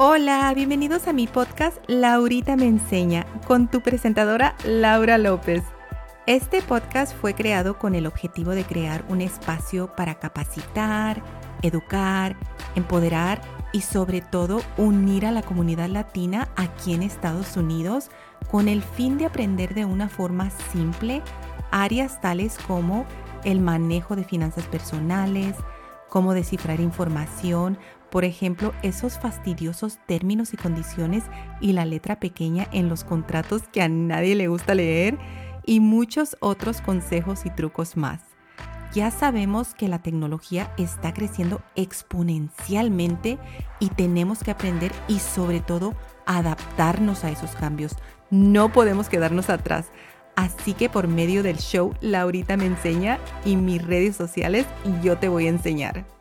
Hola, bienvenidos a mi podcast Laurita me enseña con tu presentadora Laura López. Este podcast fue creado con el objetivo de crear un espacio para capacitar, educar, empoderar y sobre todo unir a la comunidad latina aquí en Estados Unidos con el fin de aprender de una forma simple áreas tales como el manejo de finanzas personales, cómo descifrar información, por ejemplo, esos fastidiosos términos y condiciones y la letra pequeña en los contratos que a nadie le gusta leer y muchos otros consejos y trucos más. Ya sabemos que la tecnología está creciendo exponencialmente y tenemos que aprender y sobre todo adaptarnos a esos cambios. No podemos quedarnos atrás. Así que por medio del show Laurita me enseña y mis redes sociales yo te voy a enseñar.